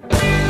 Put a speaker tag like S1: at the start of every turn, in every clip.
S1: Bye.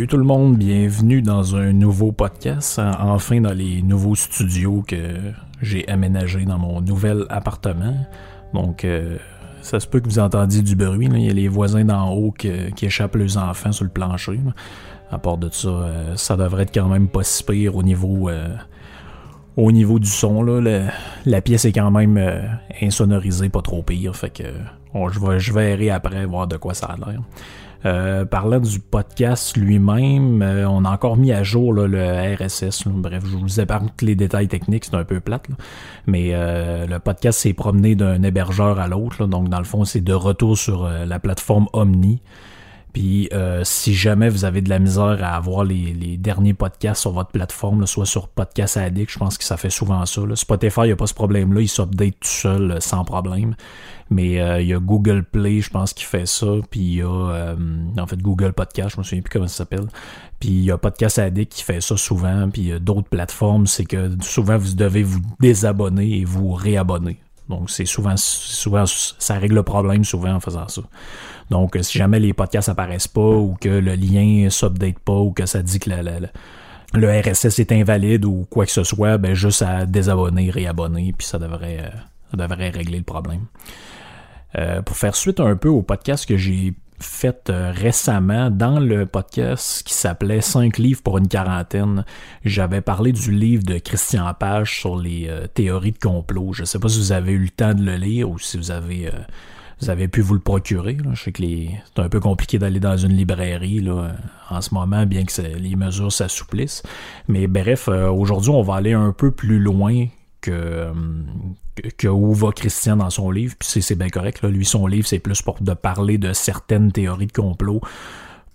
S1: Salut tout le monde, bienvenue dans un nouveau podcast, enfin dans les nouveaux studios que j'ai aménagés dans mon nouvel appartement. Donc euh, ça se peut que vous entendiez du bruit, il y a les voisins d'en haut qui, échappent leurs enfants sur le plancher. À part de ça, euh, ça devrait être quand même pas si pire au niveau euh, au niveau du son. la pièce est quand même insonorisée, pas trop pire. Fait que je, vais, je verrai après voir de quoi ça a l'air. Euh, parlant du podcast lui-même, euh, on a encore mis à jour le RSS. Bref, je vous épargne tous les détails techniques, c'est un peu plate. Mais euh, le podcast s'est promené d'un hébergeur à l'autre. Donc, dans le fond, c'est de retour sur la plateforme Omni. Puis euh, si jamais vous avez de la misère à avoir les, derniers podcasts sur votre plateforme, soit sur Podcast Addict, je pense que ça fait souvent ça. Spotify, il n'y a pas ce problème-là, il s'update tout seul euh, sans problème. Mais euh, il y a Google Play, je pense, qui fait ça. Puis il y a en fait Google Podcast, je me souviens plus comment ça s'appelle. Puis il y a Podcast Addict qui fait ça souvent. Puis d'autres plateformes, c'est que souvent vous devez vous désabonner et vous réabonner. Donc, c'est souvent, souvent, ça règle le problème souvent en faisant ça. Donc, si jamais les podcasts apparaissent pas ou que le lien s'update pas ou que ça dit que le RSS est invalide ou quoi que ce soit, ben juste à désabonner, réabonner, puis ça devrait, euh, ça devrait régler le problème. Euh, pour faire suite un peu au podcast que j'ai fait euh, récemment dans le podcast qui s'appelait 5 livres pour une quarantaine. J'avais parlé du livre de Christian Page sur les euh, théories de complot. Je ne sais pas si vous avez eu le temps de le lire ou si vous avez euh, vous avez pu vous le procurer. Je sais que c'est un peu compliqué d'aller dans une librairie en ce moment, bien que les mesures s'assouplissent. Mais bref, aujourd'hui, on va aller un peu plus loin que, que où va Christian dans son livre, puis c'est bien correct. Là. Lui, son livre, c'est plus pour de parler de certaines théories de complot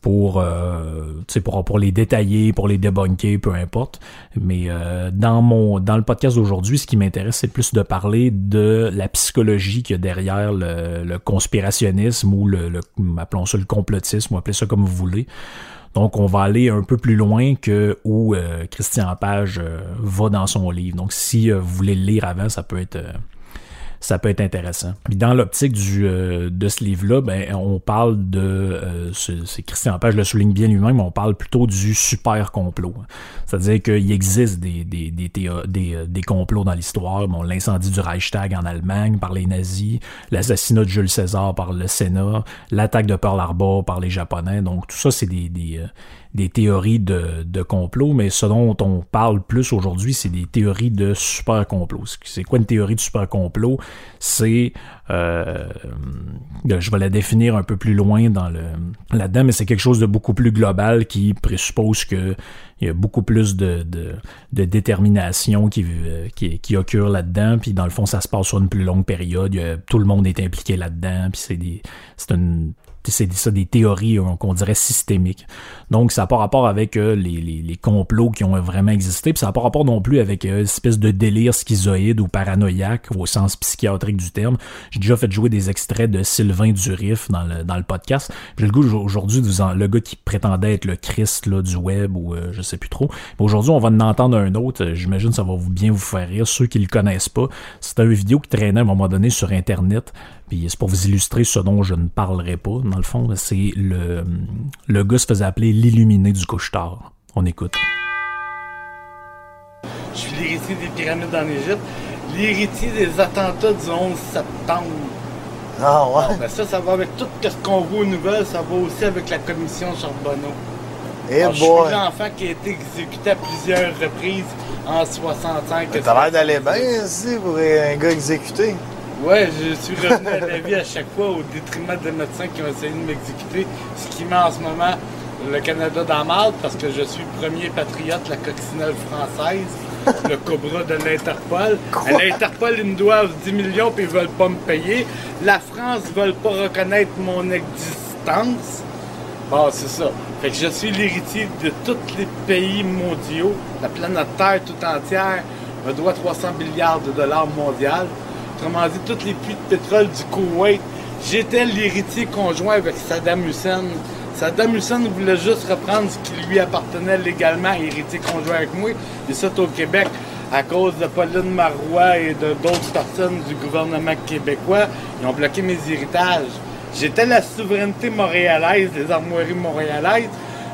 S1: pour, euh, pour, pour les détailler, pour les débunker, peu importe. Mais euh, dans mon dans le podcast d'aujourd'hui, ce qui m'intéresse, c'est plus de parler de la psychologie qu'il y a derrière le, conspirationnisme ou le, le, appelons ça le complotisme, ou appelez ça comme vous voulez. Donc, on va aller un peu plus loin que où euh, Christian Page euh, va dans son livre. Donc, si euh, vous voulez le lire avant, ça peut être ça peut être intéressant. dans l'optique du euh, de ce livre-là, ben, on parle de, euh, c'est Christian Page le souligne bien lui-même, on parle plutôt du super complot. C'est-à-dire qu'il existe des, des, des, des, des complots dans l'histoire. Bon, l'incendie du Reichstag en Allemagne par les nazis, l'assassinat de Jules César par le Sénat, l'attaque de Pearl Harbor par les Japonais. Donc tout ça, c'est des, des, euh, des théories de, complot, mais ce dont on parle plus aujourd'hui, c'est des théories de super complot. C'est quoi une théorie de super complot? C'est, euh, je vais la définir un peu plus loin dans le là-dedans, mais c'est quelque chose de beaucoup plus global qui présuppose que il y a beaucoup plus de, de, détermination qui, qui, qui occure là-dedans, puis dans le fond, ça se passe sur une plus longue période. tout le monde est impliqué là-dedans, puis c'est des, c'est une c'est ça des théories euh, qu'on dirait systémiques. Donc ça n'a pas rapport avec euh, les, complots qui ont vraiment existé, puis ça n'a pas rapport non plus avec euh, une espèce de délire schizoïde ou paranoïaque au sens psychiatrique du terme. J'ai déjà fait jouer des extraits de Sylvain Durif dans le, podcast. J'ai le goût aujourd'hui de le gars qui prétendait être le Christ là, du web ou je sais plus trop. Aujourd'hui, on va en entendre un autre. J'imagine ça va vous bien vous faire rire. Ceux qui le connaissent pas, c'est une vidéo qui traînait à un moment donné sur Internet. Puis c'est pour vous illustrer ce dont je ne parlerai pas, dans le fond. C'est le, le gars se faisait appeler l'illuminé du couche-tard. On écoute.
S2: Je suis l'héritier des pyramides en Égypte, l'héritier des attentats du 11 septembre.
S3: Ah ouais?
S2: ben ça, ça va avec tout ce qu'on voit aux nouvelles, ça va aussi avec la commission Charbonneau.
S3: Eh
S2: je suis l'enfant qui a été exécuté à plusieurs reprises en 65.
S3: T'as l'air d'aller bien ici pour un gars exécuté.
S2: Ouais, je suis revenu à la vie à chaque fois au détriment des médecins qui ont essayé de m'exécuter, ce qui met en ce moment le Canada dans mal parce que je suis le premier patriote la coccinelle française, le cobra de l'Interpol. À L'Interpol, ils me doivent 10 millions puis ils veulent pas me payer. La France ne veut pas reconnaître mon existence. Bon, c'est ça. Fait que je suis l'héritier de tous les pays mondiaux. La planète Terre tout entière me doit 300 milliards de dollars mondiaux. Autrement dit, tous les puits de pétrole du Koweït. J'étais l'héritier conjoint avec Saddam Hussein. Saddam Hussein voulait juste reprendre ce qui lui appartenait légalement, héritier conjoint avec moi. Et ça, au Québec, à cause de Pauline Marois et d'autres personnes du gouvernement québécois, ils ont bloqué mes héritages. J'étais la souveraineté montréalaise, des armoiries montréalaises,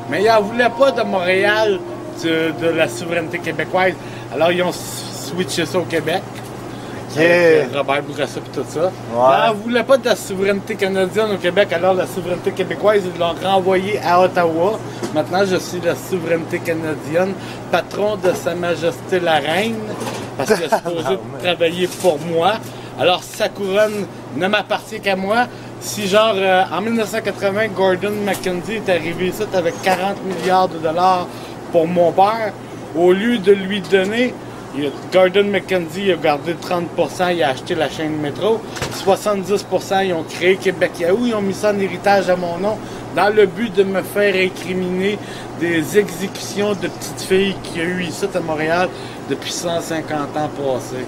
S2: mais ils n'en voulaient pas de Montréal, de la souveraineté québécoise. Alors, ils ont switché ça au Québec. Avec Robert Bourassa et tout ça. Ils n'en voulaient pas de la souveraineté canadienne au Québec, alors la souveraineté québécoise, ils l'ont renvoyée à Ottawa. Maintenant, je suis la souveraineté canadienne, patron de Sa Majesté la Reine, parce qu'elle est supposée travailler pour moi. Alors, sa couronne ne m'appartient qu'à moi. Si, genre, euh, en 1980, Gordon McKenzie est arrivé ici avec 40 milliards de dollars pour mon père, au lieu de lui donner, Gordon McKenzie a gardé 30%, il a acheté la chaîne métro. 70%, ils ont créé Québec Yahoo, ils ont mis ça en héritage à mon nom, dans le but de me faire incriminer des exécutions de petites filles qu'il y a eu ici à Montréal depuis 150 ans passés.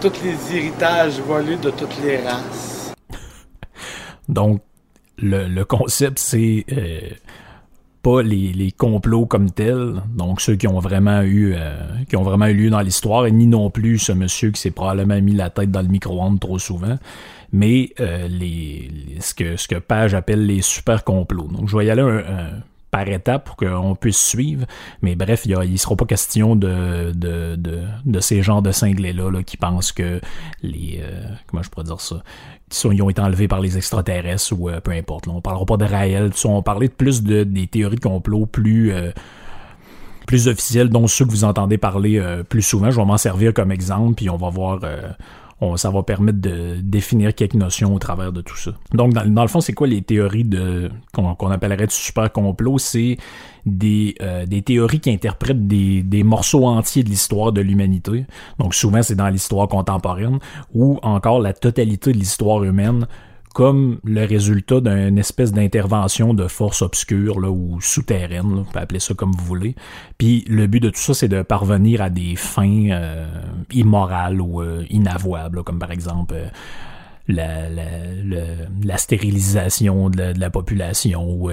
S2: Tous les héritages volés de toutes les races.
S1: Donc, le, le concept, c'est euh, pas les, complots comme tels, donc ceux qui ont vraiment eu euh, qui ont vraiment eu lieu dans l'histoire, et ni non plus ce monsieur qui s'est probablement mis la tête dans le micro-ondes trop souvent, mais euh, les, les- ce que ce que Page appelle les super complots. Donc, je vais y aller un- par étapes pour qu'on puisse suivre. Mais bref, il ne sera pas question de, de, ces genres de cinglés-là là, qui pensent que les... euh, comment je pourrais dire ça? Ils, ont été enlevés par les extraterrestres ou euh, peu importe. Là. On parlera pas de Raël. On va parler de plus de, des théories de complot plus... euh, plus officielles, dont ceux que vous entendez parler plus souvent. Je vais m'en servir comme exemple, puis on va voir... ça va permettre de définir quelques notions au travers de tout ça. Donc, dans, le fond, c'est quoi les théories qu'on appellerait de super complot? C'est des, euh, théories qui interprètent des morceaux entiers de l'histoire de l'humanité. Donc, souvent, c'est dans l'histoire contemporaine ou encore la totalité de l'histoire humaine comme le résultat d'une espèce d'intervention de force obscure là, ou souterraine, là, vous pouvez appeler ça comme vous voulez. Puis le but de tout ça, c'est de parvenir à des fins euh, immorales ou euh, inavouables, comme par exemple euh, la, la, la stérilisation de la, population ou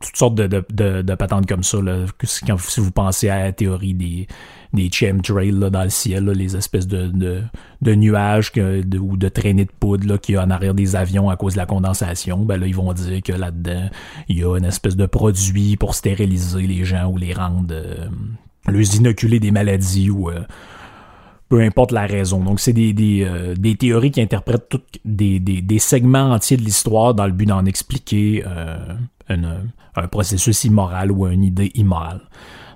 S1: toutes sortes de, de, de, patentes comme ça. Là, si vous pensez à la théorie des, des chemtrails dans le ciel, les espèces de, nuages ou de traînées de poudre qu'il y a en arrière des avions à cause de la condensation, ben là, ils vont dire que là-dedans, il y a une espèce de produit pour stériliser les gens ou les rendre, euh, les inoculer des maladies ou... euh, peu importe la raison. Donc, c'est des, euh, théories qui interprètent des, segments entiers de l'histoire dans le but d'en expliquer un processus immoral ou une idée immorale.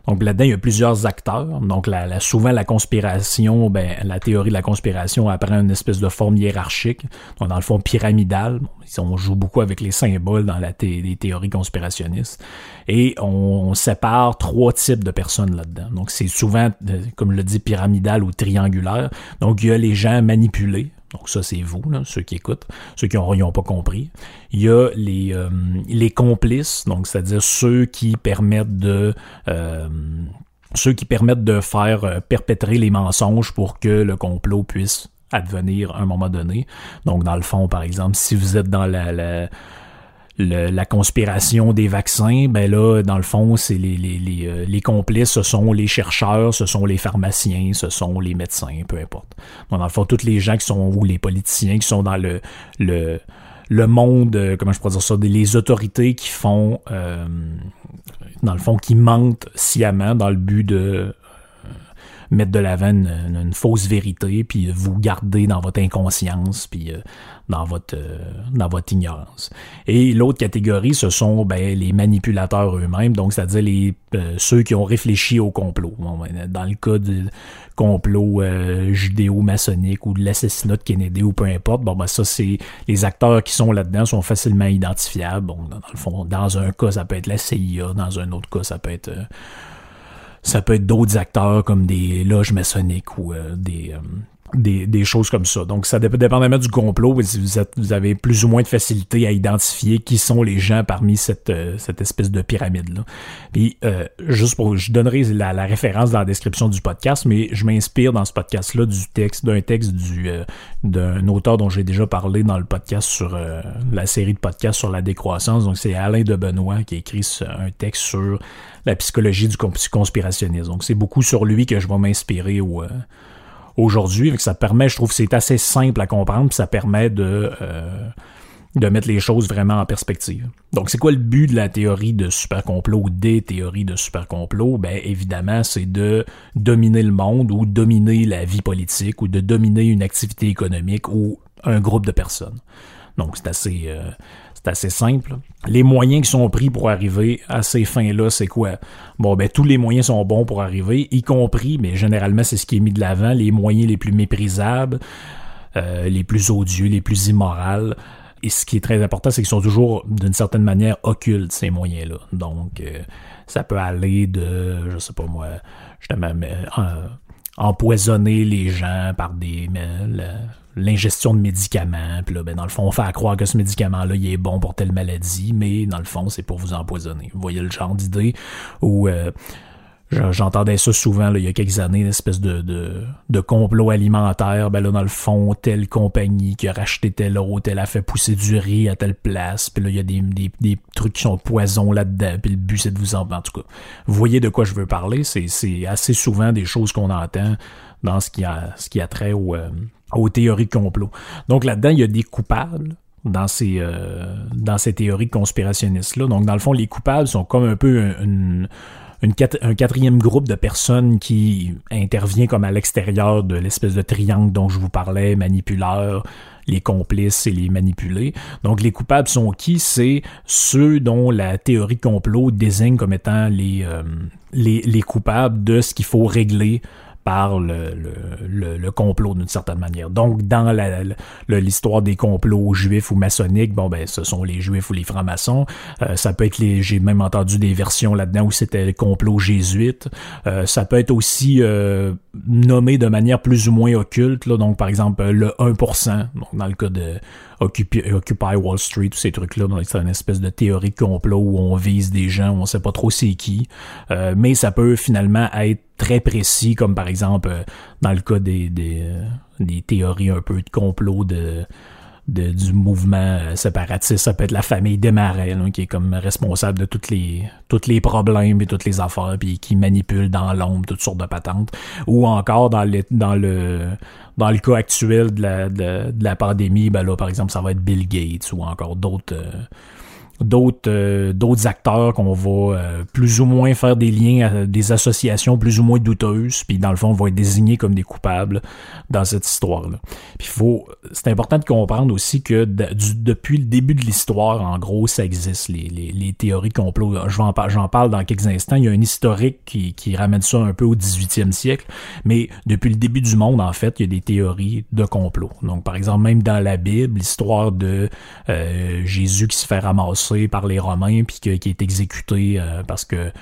S1: Donc là-dedans, il y a plusieurs acteurs. Donc souvent, la conspiration, ben, la théorie de la conspiration apprend une espèce de forme hiérarchique, donc dans le fond pyramidale. On joue beaucoup avec les symboles dans la thé- les théories conspirationnistes. Et on, on sépare trois types de personnes là-dedans. Donc c'est souvent, euh, comme je le dis, pyramidal ou triangulaire. Donc il y a les gens manipulés. Donc ça, c'est vous, ceux qui écoutent, ceux qui n'ont pas compris. Il y a les, euh, les complices, donc c'est-à-dire ceux qui permettent de euh, ceux qui permettent de faire euh, perpétrer les mensonges pour que le complot puisse advenir à un moment donné. Donc dans le fond, par exemple, si vous êtes dans la le- la conspiration des vaccins, ben là, dans le fond, c'est les, les, les, euh, les complices, ce sont les chercheurs, ce sont les pharmaciens, ce sont les médecins, peu importe. Dans le fond, tous les gens qui sont, ou les politiciens qui sont dans le, le, le monde, euh, comment je pourrais dire ça, les autorités qui font, euh, dans le fond, qui mentent sciemment dans le but de mettre de l'avant une, une, fausse vérité, puis vous garder dans votre inconscience, puis euh, dans votre euh, dans votre ignorance. Et l'autre catégorie, ce sont ben, les manipulateurs eux-mêmes, donc c'est-à-dire les euh, ceux qui ont réfléchi au complot. Ben, dans le cas du complot judéo-maçonnique ou de l'assassinat de Kennedy ou peu importe, bon ben ça c'est les acteurs qui sont là-dedans sont facilement identifiables. Bon, dans, le fond, dans un cas ça peut être la CIA, dans un autre cas ça peut être ça peut être d'autres acteurs comme des loges maçonniques ou euh, des, euh, des, choses comme ça. Donc, ça dépend dépendamment du complot, vous, êtes, vous avez plus ou moins de facilité à identifier qui sont les gens parmi cette, euh, espèce de pyramide-là. Puis, euh, juste pour, je donnerai la, référence dans la description du podcast, mais je m'inspire dans ce podcast-là du texte, d'un texte euh, d'un auteur dont j'ai déjà parlé dans le podcast sur la série de podcasts sur la décroissance. Donc, c'est Alain de Benoît qui a écrit un texte sur la psychologie du conspirationnisme. Donc, c'est beaucoup sur lui que je vais m'inspirer au aujourd'hui. Ça permet, je trouve, c'est assez simple à comprendre, puis ça permet de, euh, de mettre les choses vraiment en perspective. Donc, c'est quoi le but de la théorie de super complot ou des théories de super complot? Ben, évidemment, c'est de dominer le monde ou dominer la vie politique ou de dominer une activité économique ou un groupe de personnes. Donc, c'est assez, euh, c'est assez simple. Les moyens qui sont pris pour arriver à ces fins-là, c'est quoi? Bon, ben, tous les moyens sont bons pour arriver, y compris, mais généralement, c'est ce qui est mis de l'avant, les moyens les plus méprisables, euh, les plus odieux, les plus immoraux. Et ce qui est très important, c'est qu'ils sont toujours, d'une certaine manière, occultes, ces moyens-là. Donc, euh, ça peut aller de, je sais pas moi, justement, euh, empoisonner les gens par des l'ingestion de médicaments. Puis là, ben, dans le fond, on fait croire que ce médicament-là, il est bon pour telle maladie, mais dans le fond, c'est pour vous empoisonner. Vous voyez le genre d'idée où euh, j'entendais ça souvent il y a quelques années, une espèce de, de, complot alimentaire. Ben là, dans le fond, telle compagnie qui a racheté telle autre, elle a fait pousser du riz à telle place. Puis là, il y a des, des, des trucs qui sont poison là-dedans. Puis le but, c'est de vous en... En tout cas, vous voyez de quoi je veux parler? C'est assez souvent des choses qu'on entend dans ce qui a, ce qui a trait au... Euh, aux théories complot. Donc là-dedans, il y a des coupables dans ces, euh, dans ces théories conspirationnistes-là. Donc dans le fond, les coupables sont comme un peu un quatrième groupe de personnes qui intervient comme à l'extérieur de l'espèce de triangle dont je vous parlais, manipuleurs, les complices et les manipulés. Donc les coupables sont qui? C'est ceux dont la théorie complot désigne comme étant les, euh, les, les coupables de ce qu'il faut régler le, complot d'une certaine manière. Donc, dans l'histoire des complots juifs ou maçonniques, bon ben, ce sont les juifs ou les francs-maçons. Euh, ça peut être les, j'ai même entendu des versions là-dedans où c'était le complot jésuite. Euh, ça peut être aussi euh, nommé de manière plus ou moins occulte. Là, donc, par exemple, le 1%, donc dans le cas de Occupy, Wall Street, tous ces trucs-là. C'est une espèce de théorie de complot où on vise des gens, où on sait pas trop c'est qui. Euh, mais ça peut finalement être très précis, comme par exemple euh, dans le cas des, des, euh, des théories un peu de complot de du mouvement euh, séparatiste. Ça peut être la famille Desmarais, qui est comme responsable de toutes les, tous les problèmes et toutes les affaires, puis qui manipule dans l'ombre toutes sortes de patentes. Ou encore dans le, dans le, dans le cas actuel de la, de, la pandémie, ben là, par exemple, ça va être Bill Gates ou encore d'autres, euh, d'autres euh, d'autres acteurs qu'on va euh, plus ou moins faire des liens des associations plus ou moins douteuses puis dans le fond on va être désignés comme des coupables dans cette histoire là puis faut c'est important de comprendre aussi que depuis le début de l'histoire en gros ça existe les, les, les théories de complot. J'en j'en parle dans quelques instants. Il y a un historique qui, qui ramène ça un peu au 18e siècle mais depuis le début du monde en fait il y a des théories de complot. Donc par exemple même dans la Bible l'histoire de euh, Jésus qui se fait ramasser par les Romains puis qui est exécuté euh, parce que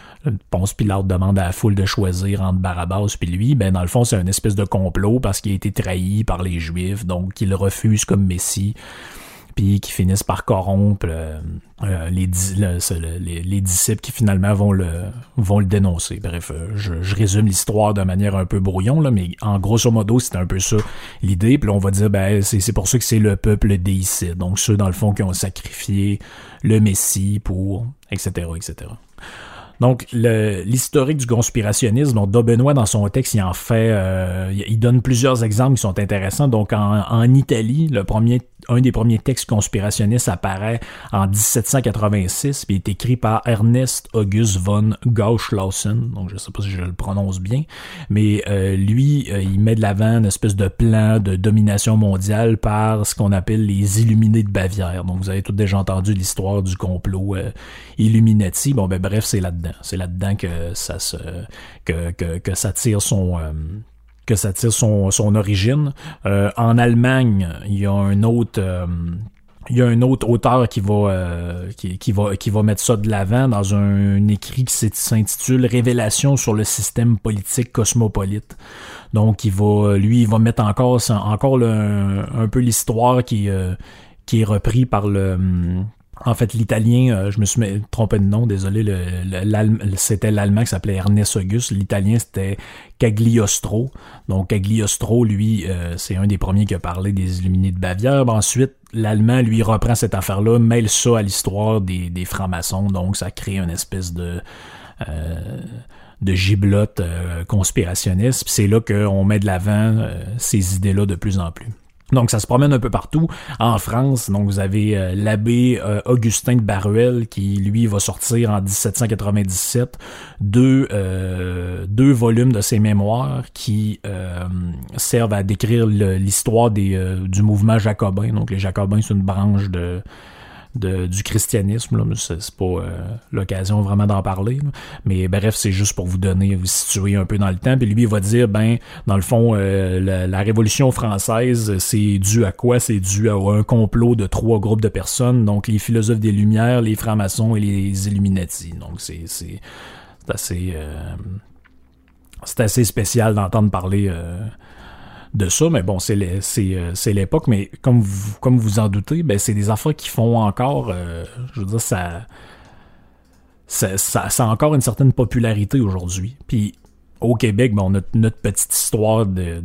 S1: Ponce Pilate demande à la foule de choisir entre Barabbas puis lui, ben dans le fond c'est une espèce de complot parce qu'il a été trahi par les Juifs, donc il refuse comme Messie qui finissent par corrompre euh, euh, les, les, disciples qui finalement vont le, vont le dénoncer. Bref, euh, je, résume l'histoire de manière un peu brouillon, là, mais en grosso modo, c'est un peu ça l'idée. Puis on va dire, ben, c'est pour ça que c'est le peuple déicide. Donc ceux, dans le fond, qui ont sacrifié le Messie pour, etc., etc. Donc, l'historique du conspirationnisme, donc Da Benoît, dans son texte, il en fait, il donne plusieurs exemples qui sont intéressants. Donc, en Italie, le premier, un des premiers textes conspirationnistes apparaît en 1786, puis il est écrit par Ernest August von Gauchlausen. Donc, je sais pas si je le prononce bien, mais euh, lui, euh, il met de l'avant une espèce de plan de domination mondiale par ce qu'on appelle les Illuminés de Bavière. Donc, vous avez tous déjà entendu l'histoire du complot euh, Illuminati. Bon, ben bref, c'est là-dedans. C'est là-dedans que ça se que, ça tire son que ça tire son, son origine. Euh, en Allemagne, il y a un autre euh, il y a un autre auteur qui va euh, qui, qui va qui va mettre ça de l'avant dans un, écrit qui s'int- s'intitule Révélation sur le système politique cosmopolite. Donc il va lui il va mettre encore encore le- un, un peu l'histoire qui euh, qui est repris par le hum, en fait, l'italien, euh, je me suis trompé de nom, désolé, c'était l'allemand qui s'appelait Ernest August, l'italien c'était Cagliostro. Donc Cagliostro, lui, euh, c'est un des premiers qui a parlé des Illuminés de Bavière. Ensuite, l'allemand, lui, reprend cette affaire-là, mêle ça à l'histoire des, francs-maçons, donc ça crée une espèce de... euh, de giblotte euh, conspirationniste, c'est là qu'on met de l'avant ces idées-là de plus en plus. Donc ça se promène un peu partout en France. Donc vous avez euh, l'abbé euh, Augustin de Baruel qui lui va sortir en 1797 deux euh, deux volumes de ses mémoires qui servent à décrire l'histoire des du mouvement jacobin. Donc les jacobins c'est une branche de du christianisme. C'est pas euh, l'occasion vraiment d'en parler. Mais bref, c'est juste pour vous donner, vous situer un peu dans le temps. Puis lui, il va dire, ben, dans le fond, euh, la, Révolution française, c'est dû à quoi? C'est dû à un complot de trois groupes de personnes, donc les philosophes des Lumières, les francs-maçons et les Illuminati. Donc c'est assez... euh, c'est assez spécial d'entendre parler... de ça, mais bon, euh, c'est l'époque, mais comme vous, comme vous en doutez, ben c'est des affaires qui font encore, euh, je veux dire, ça, ça, a encore une certaine popularité aujourd'hui. Puis au Québec, ben, notre petite histoire euh,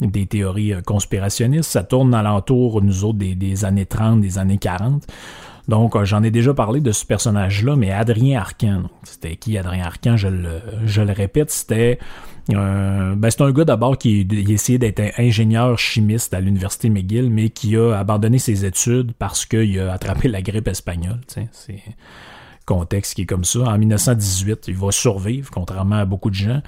S1: des théories conspirationnistes. Ça tourne alentour, nous autres, des années 30, des années 40. Donc, euh, j'en ai déjà parlé de ce personnage-là, mais Adrien Arcan. C'était qui Adrien Arcan? Je le, répète, c'était euh, ben c'est un gars d'abord qui il essayait d'être ingénieur chimiste à l'université McGill, mais qui a abandonné ses études parce qu'il a attrapé la grippe espagnole. C'est contexte qui est comme ça. En 1918, il va survivre, contrairement à beaucoup de gens.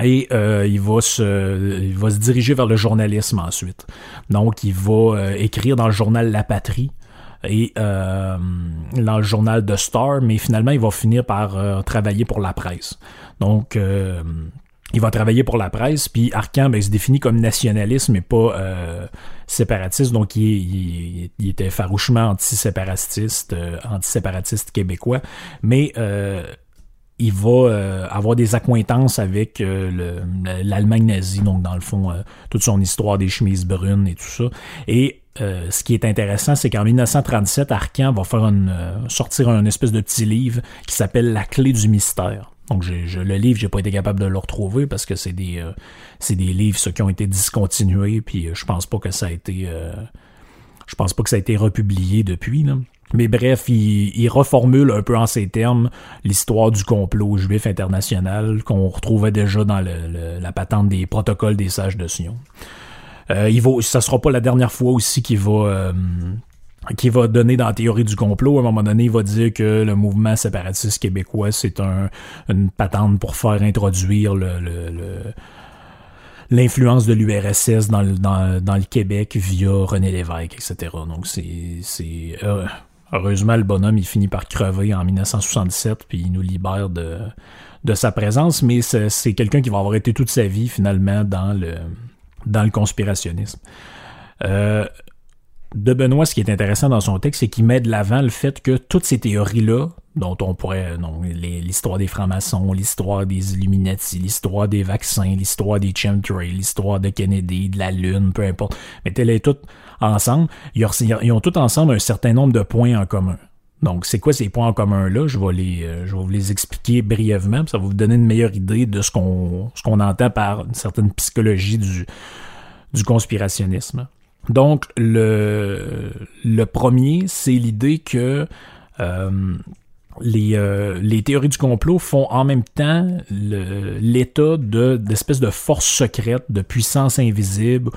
S1: Et euh, il va se il va se diriger vers le journalisme ensuite. Donc il va écrire dans le journal La Patrie et euh, dans le journal The Star, mais finalement il va finir par euh, travailler pour la presse. Donc euh, il va travailler pour la presse, puis Arcan ben, il se définit comme nationaliste, mais pas euh, séparatiste, donc il, il- il était farouchement antiséparatiste, euh, antiséparatiste québécois, mais euh, il va euh, avoir des accointances avec le- l'Allemagne nazie, donc dans le fond, toute son histoire des chemises brunes et tout ça. Et euh, ce qui est intéressant, c'est qu'en 1937, Arcan va faire une, euh, sortir un espèce de petit livre qui s'appelle La clé du mystère. Donc je, le livre, j'ai pas été capable de le retrouver parce que c'est des euh, livres ceux qui ont été discontinués, puis je pense pas que ça a été je pense pas que ça a été republié depuis. Mais bref, il, reformule un peu en ces termes l'histoire du complot juif international qu'on retrouvait déjà dans la patente des protocoles des sages de Sion. Euh, il va, ça sera pas la dernière fois aussi qu'il va euh, qu'il va donner dans la théorie du complot. À un moment donné, il va dire que le mouvement séparatiste québécois, c'est un, une patente pour faire introduire le, l'influence de l'URSS dans le, dans, le Québec via René Lévesque, etc. Donc c'est heureusement le bonhomme il finit par crever en 1967 puis il nous libère de de sa présence, mais c'est c'est quelqu'un qui va avoir été toute sa vie finalement dans le dans le conspirationnisme. Euh, de Benoît, ce qui est intéressant dans son texte, c'est qu'il met de l'avant le fait que toutes ces théories-là, dont on pourrait, l'histoire des francs-maçons, l'histoire des Illuminati, l'histoire des vaccins, l'histoire des chemtrails, l'histoire de Kennedy, de la Lune, peu importe, mettez-les toutes ensemble, ils ont toutes ensemble un certain nombre de points en commun. Donc, c'est quoi ces points en commun-là? Je vais les, euh, je vais vous les expliquer brièvement, puis ça va vous donner une meilleure idée de ce qu'on, ce qu'on entend par une certaine psychologie du, du conspirationnisme. Donc, le, le premier, c'est l'idée que euh, les, euh, les théories du complot font en même temps l'état de d'espèces de forces secrètes, de puissances invisibles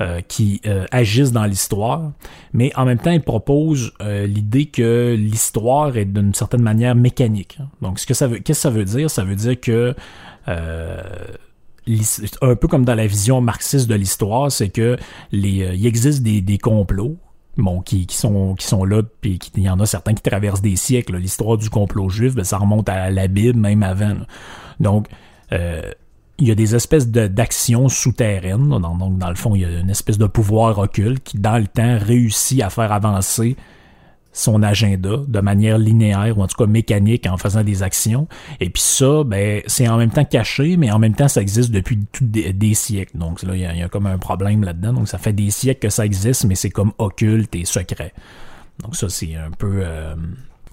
S1: euh, qui euh, agissent dans l'histoire, mais en même temps, ils proposent euh, l'idée que l'histoire est d'une certaine manière mécanique. Donc, ce que ça veut, qu'est-ce que ça veut dire? Ça veut dire que un peu comme dans la vision marxiste de l'histoire, c'est que il existe des, des complots bon, qui, qui, sont, qui sont là, puis il y en a certains qui traversent des siècles. L'histoire du complot juif, ben, ça remonte à la Bible, même avant. Donc, il y a des espèces d'actions souterraines. Donc, dans le fond, il y a une espèce de pouvoir occulte qui, dans le temps, réussit à faire avancer son agenda de manière linéaire ou en tout cas mécanique en faisant des actions. Et puis ça, ben, c'est en même temps caché, mais en même temps, ça existe depuis des, siècles. Donc là, il y, a- y a comme un problème là-dedans. Donc ça fait des siècles que ça existe, mais c'est comme occulte et secret. Donc ça, c'est un peu... euh,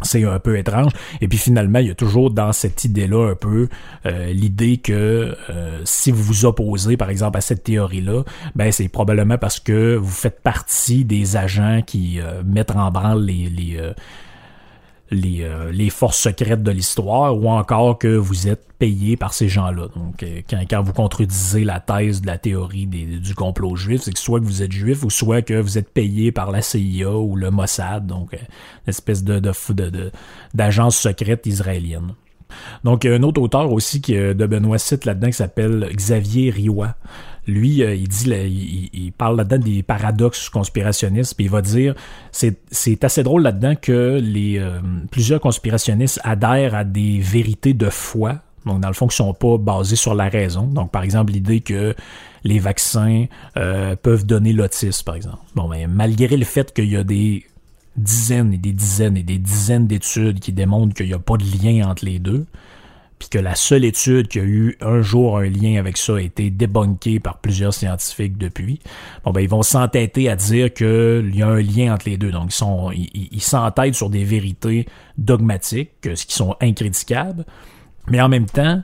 S1: c'est un peu étrange. Et puis finalement, il y a toujours dans cette idée-là un peu euh, l'idée que euh, si vous vous opposez, par exemple, à cette théorie-là, ben c'est probablement parce que vous faites partie des agents qui euh, mettent en branle les euh, les, euh, les forces secrètes de l'histoire, ou encore que vous êtes payé par ces gens-là. Donc, euh, quand, vous contredisez la thèse de la théorie du complot juif, c'est que soit que vous êtes juif, ou soit que vous êtes payé par la CIA ou le Mossad, donc euh, une espèce de, d'agence secrète israélienne. Donc, il y a un autre auteur aussi qui, de Benoît cite là-dedans qui s'appelle Xavier Riois. Lui, euh, il dit, il, parle là-dedans des paradoxes conspirationnistes, puis il va dire, c'est, c'est assez drôle là-dedans que les euh, plusieurs conspirationnistes adhèrent à des vérités de foi, donc dans le fond qui sont pas basées sur la raison. Donc, par exemple, l'idée que les vaccins euh, peuvent donner l'autisme, par exemple. Bon, ben, malgré le fait qu'il y a des dizaines et des dizaines et des dizaines d'études qui démontrent qu'il n'y a pas de lien entre les deux, puis que la seule étude qui a eu un jour un lien avec ça a été débunkée par plusieurs scientifiques depuis, bon ben ils vont s'entêter à dire qu'il y a un lien entre les deux. Donc ils sont ils, s'entêtent sur des vérités dogmatiques, que- ce qui sont incriticables, mais en même temps,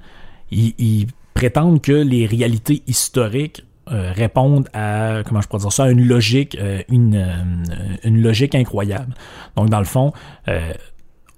S1: ils, prétendent que les réalités historiques euh, répondent à comment je pourrais dire ça une logique euh, une, euh, une logique incroyable. Donc dans le fond,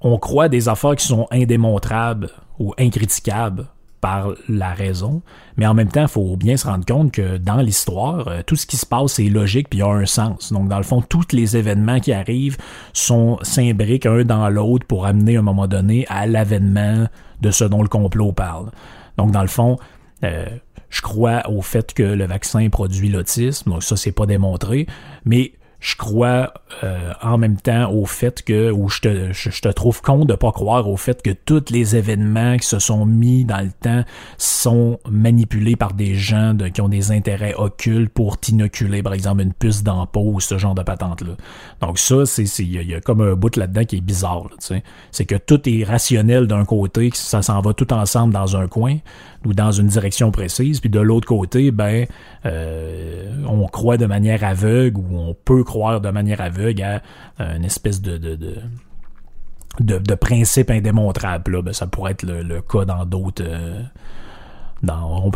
S1: on croit des affaires qui sont indémontrables ou incriticables par la raison, mais en même temps, il faut bien se rendre compte que dans l'histoire, euh, tout ce qui se passe est logique puis a un sens. Donc, dans le fond, tous les événements qui arrivent sont s'imbriquent un dans l'autre pour amener à un moment donné à l'avènement de ce dont le complot parle. Donc, dans le fond, euh, je crois au fait que le vaccin produit l'autisme, donc ça, c'est pas démontré, mais je crois euh, en même temps au fait que, ou je te, je, te trouve con de pas croire au fait que tous les événements qui se sont mis dans le temps sont manipulés par des gens de- qui ont des intérêts occultes pour t'inoculer, par exemple, une puce dans peau ou ce genre de patente-là. Donc ça, c'est il y, a- comme un bout là-dedans qui est bizarre. là. C'est que tout est rationnel d'un côté, que ça s'en va tout ensemble dans un coin ou dans une direction précise, puis de l'autre côté, ben, euh, on croit de manière aveugle ou on peut croire de manière aveugle à euh, une espèce de, de, de, de. Ben, ça pourrait être le, le cas dans d'autres... euh,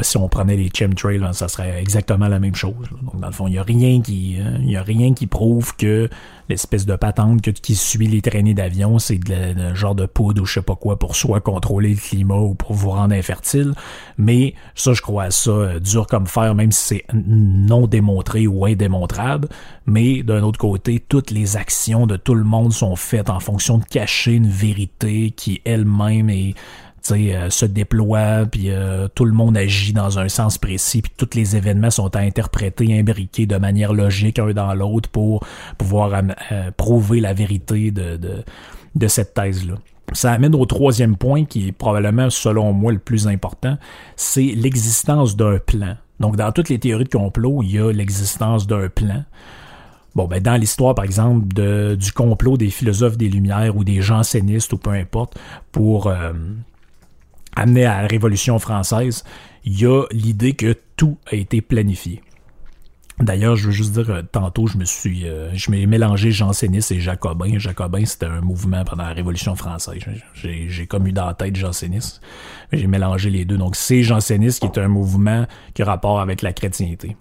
S1: si on prenait les chemtrails, hein, ça serait exactement la même chose. Donc, dans le fond, il n'y a rien qui, il y a rien qui prouve que l'espèce de patente qui suit les traînées d'avion, c'est de genre de poudre ou je sais pas quoi pour soit contrôler le climat ou pour vous rendre infertile. Mais ça, je crois à ça euh, dur comme fer, même si c'est non démontré ou indémontrable. Mais d'un autre côté, toutes les actions de tout le monde sont faites en fonction de cacher une vérité qui elle-même est euh, se déploie, puis euh, tout le monde agit dans un sens précis, puis tous les événements sont à interpréter, imbriqués de manière logique un dans l'autre pour pouvoir euh, prouver la vérité de, de, cette thèse-là. Ça amène au troisième point qui est probablement, selon moi, le plus important, c'est l'existence d'un plan. Donc, dans toutes les théories de complot, il y a l'existence d'un plan. Bon, ben, dans l'histoire, par exemple, de, du complot des philosophes des Lumières ou des jansénistes ou peu importe, pour amener à la Révolution française, il y a l'idée que tout a été planifié. D'ailleurs, je veux juste dire, euh, tantôt, je me suis, euh, je m'ai mélangé janséniste et jacobin. Jacobin, c'était un mouvement pendant la Révolution française. J'ai, j'ai comme eu dans la tête janséniste. J'ai mélangé les deux. Donc, c'est janséniste qui est un mouvement qui a rapport avec la chrétienté.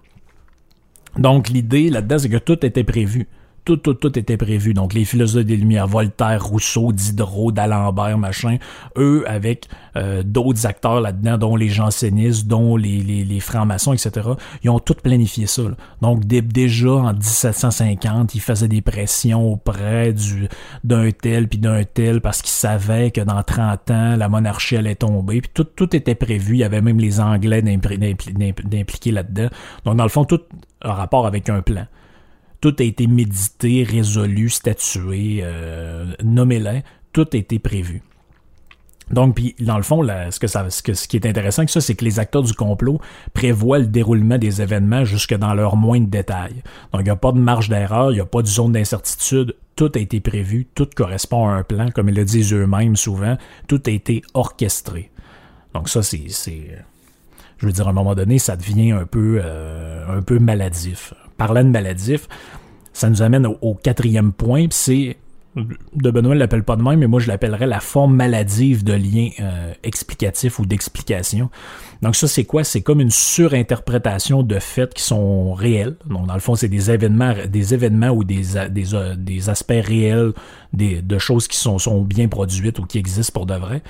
S1: Donc, l'idée là-dedans, c'est que tout était prévu. Tout, tout, était prévu. Donc, les philosophes des Lumières, Voltaire, Rousseau, Diderot, d'Alembert, machin, eux, avec euh, d'autres acteurs là-dedans, dont les jansénistes, dont les, francs-maçons, etc., ils ont tout planifié ça. Donc, dé- déjà en 1750, ils faisaient des pressions auprès du d'un tel puis d'un tel parce qu'ils savaient que dans 30 ans, la monarchie allait tomber. Puis tout, tout était prévu. Il y avait même les Anglais d'impli- d'impli- d'impli- d'impliquer là-dedans. Donc, dans le fond, tout a rapport avec un plan. Tout a été médité, résolu, statué, euh, nommé-les. Tout a été prévu. Donc, puis dans le fond, ce, qui est intéressant que ça, c'est que les acteurs du complot prévoient le déroulement des événements jusque dans leurs moindres détails. Donc, il n'y a pas de marge d'erreur, il n'y a pas de zone d'incertitude. Tout a été prévu, tout correspond à un plan, comme ils le disent eux-mêmes souvent. Tout a été orchestré. Donc ça, c'est, je veux dire, à un moment donné, ça devient un peu, euh, un peu maladif. Parlant de maladif, ça nous amène au, quatrième point, c'est de Benoît ne l'appelle pas de même, mais moi je l'appellerais la forme maladive de lien euh, explicatif ou d'explication. Donc ça c'est quoi? C'est comme une surinterprétation de faits qui sont réels. Donc dans le fond c'est des événements, des événements ou des des, euh, des aspects réels, des, de choses qui sont, sont bien produites ou qui existent pour de vrai.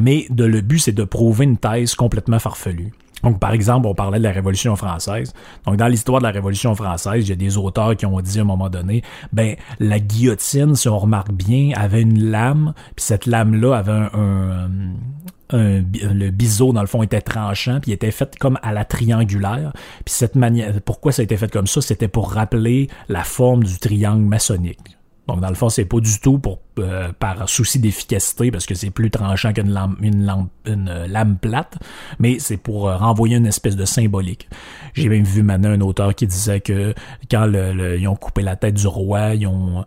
S1: Mais de, le but c'est de prouver une thèse complètement farfelue. Donc, par exemple, on parlait de la Révolution française. Donc, dans l'histoire de la Révolution française, il y a des auteurs qui ont dit à un moment donné, ben, la guillotine, si on remarque bien, avait une lame, puis cette lame-là avait un, un, le biseau, dans le fond, était tranchant, puis était fait comme à la triangulaire. Puis cette manière, pourquoi ça a été fait comme ça? C'était pour rappeler la forme du triangle maçonnique. Donc, dans le fond, c'est pas du tout pour euh, par souci d'efficacité, parce que c'est plus tranchant qu'une lame, une, lampe- une euh, lame plate, mais c'est pour euh, renvoyer une espèce de symbolique. J'ai même vu maintenant un auteur qui disait que quand ils ont coupé la tête du roi, ils ont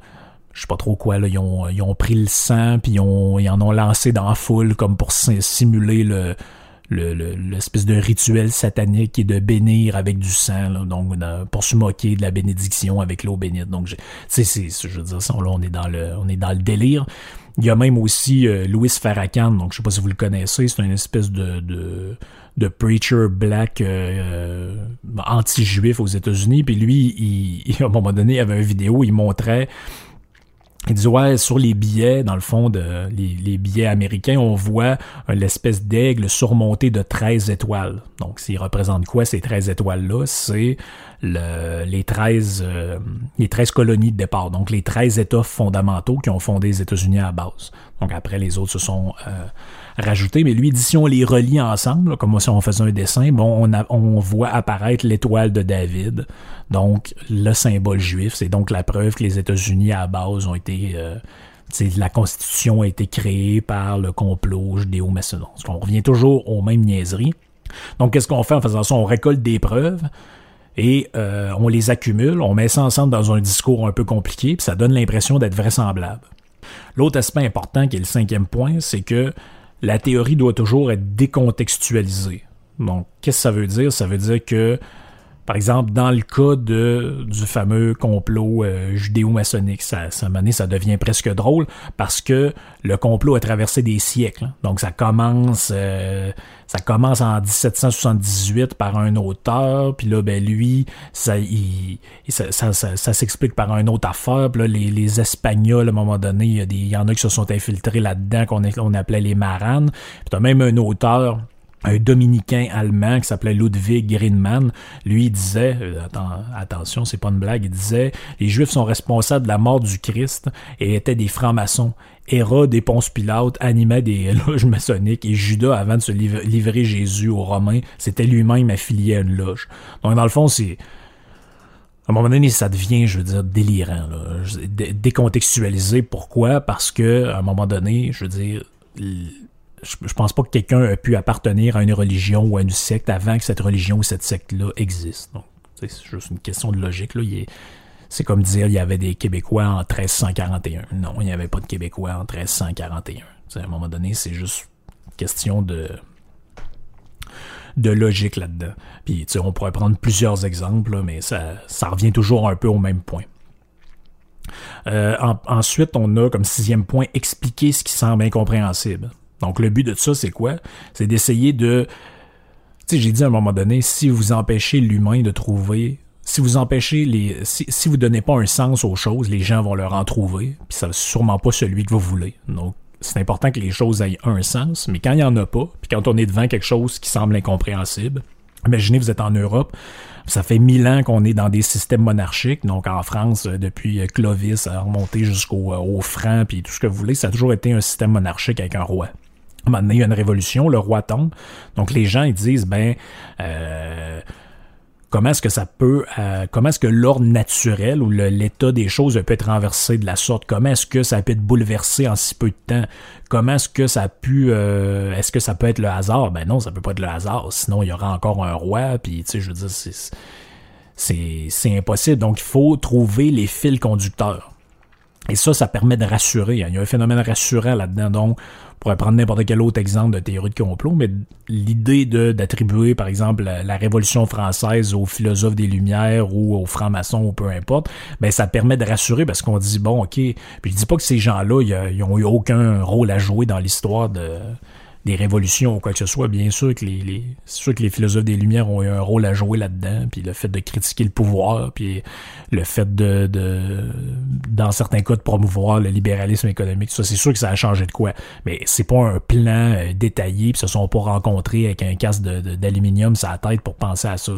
S1: je sais pas trop quoi, là, ils ont, pris le sang, puis ils, en ont lancé dans la foule comme pour si- simuler le, le- le- l'espèce de rituel satanique et de bénir avec du sang, pour se moquer de la bénédiction avec l'eau bénite. Donc, c'est, je veux dire, ça, là, on est dans le, délire. Il y a même aussi euh, Louis Farrakhan, donc je sais pas si vous le connaissez, c'est une espèce de, de, preacher black euh, euh, anti-juif aux États-Unis. Puis lui, il, il- à un moment donné, il avait une vidéo, il montrait il dit ouais sur les billets dans le fond de les, billets américains on voit une espèce d'aigle surmonté de 13 étoiles. Donc s'il représente quoi ces 13 étoiles là, c'est le, les 13 euh, les 13 colonies de départ. Donc les 13 états fondamentaux qui ont fondé les États-Unis à base. Donc après les autres se sont euh, rajoutés mais lui dit si on les relie ensemble comme si on faisait un dessin, bon on voit apparaître l'étoile de David. Donc le symbole juif, c'est donc la preuve que les États-Unis à la base ont été euh, la Constitution a été créée par le complot judéo-maçonnon. On revient toujours aux mêmes niaiseries. Donc, qu'est-ce qu'on fait? En faisant ça? On récolte des preuves et euh, on les accumule, on met ça ensemble dans un discours un peu compliqué, puis ça donne l'impression d'être vraisemblable. L'autre aspect important, qui est le cinquième point, c'est que la théorie doit toujours être décontextualisée. Donc, qu'est-ce que ça veut dire? Ça veut dire que, par exemple, dans le cas de, du fameux complot euh, judéo-maçonnique, ça, ça, ça devient presque drôle parce que le complot a traversé des siècles. hein. Donc, ça commence, euh, ça commence en 1778 par un auteur, puis là, ben lui, ça, ça, s'explique par un autre affaire. Puis là, les, Espagnols, à un moment donné, il y, a des- il y en a qui se sont infiltrés là-dedans, qu'on on appelait les maranes. Puis t'as même un auteur un dominicain allemand qui s'appelait Ludwig Greenman, lui disait, euh, atten- attention, c'est pas une blague, il disait, les Juifs sont responsables de la mort du Christ et étaient des francs-maçons. Hérode et Ponce Pilate animaient des loges maçonniques et Judas, avant de se liv- livrer Jésus aux Romains, c'était lui-même affilié à une loge. Donc dans le fond, c'est à un moment donné, ça devient, je veux dire, délirant. Là. Décontextualisé. Pourquoi? Parce que, à un moment donné, je veux dire, je, je pense pas que quelqu'un a pu appartenir à une religion ou à une secte avant que cette religion ou cette secte-là existe. Donc, c'est juste une question de logique. Là. C'est comme dire il y avait des Québécois en 1341. Non, il n'y avait pas de Québécois en 1341. Tu sais, à un moment donné, c'est juste question de de logique là-dedans. Puis, on pourrait prendre plusieurs exemples, mais ça, revient toujours un peu au même point. Euh, en- ensuite, on a comme sixième point expliquer ce qui semble incompréhensible. Donc, le but de ça, c'est quoi? C'est d'essayer de... Tu sais, j'ai dit à un moment donné, si vous empêchez l'humain de trouver si vous empêchez les. Si, si vous donnez pas un sens aux choses, les gens vont leur en trouver, puis ça sûrement pas celui que vous voulez. Donc, c'est important que les choses aient un sens, mais quand il n'y en a pas, puis quand on est devant quelque chose qui semble incompréhensible, imaginez vous êtes en Europe, ça fait mille ans qu'on est dans des systèmes monarchiques, donc en France, euh, depuis euh, Clovis, à remonter jusqu'au au franc, puis tout ce que vous voulez, ça a toujours été un système monarchique avec un roi. Maintenant, il y a une révolution, le roi tombe, donc les gens ils disent, ben... Euh, comment est-ce que ça peut, euh, comment est-ce que l'ordre naturel ou l'état des choses peut être renversé de la sorte? Comment est-ce que ça peut être bouleversé en si peu de temps? Comment est-ce que ça a pu, euh, est-ce que ça peut être le hasard? Ben non, ça peut pas être le hasard. Sinon, il y aura encore un roi, puis tu sais, je veux dire, c'est, c'est impossible. Donc, il faut trouver les fils conducteurs. Et ça, ça permet de rassurer. Il y a un phénomène rassurant là-dedans. Donc, pourrait prendre n'importe quel autre exemple de théorie de complot, mais l'idée d'attribuer, par exemple, la, Révolution française aux philosophes des Lumières ou aux francs-maçons ou peu importe, ben ça permet de rassurer parce qu'on dit bon, ok, puis je dis pas que ces gens-là, ils ont eu aucun rôle à jouer dans l'histoire de des révolutions ou quoi que ce soit, bien sûr que les, sûr que les philosophes des Lumières ont eu un rôle à jouer là-dedans, puis le fait de critiquer le pouvoir, puis le fait de, dans certains cas de promouvoir le libéralisme économique, ça c'est sûr que ça a changé de quoi. Mais c'est pas un plan euh, détaillé, puis se sont pas rencontrés avec un casque d'aluminium sur la tête pour penser à ça.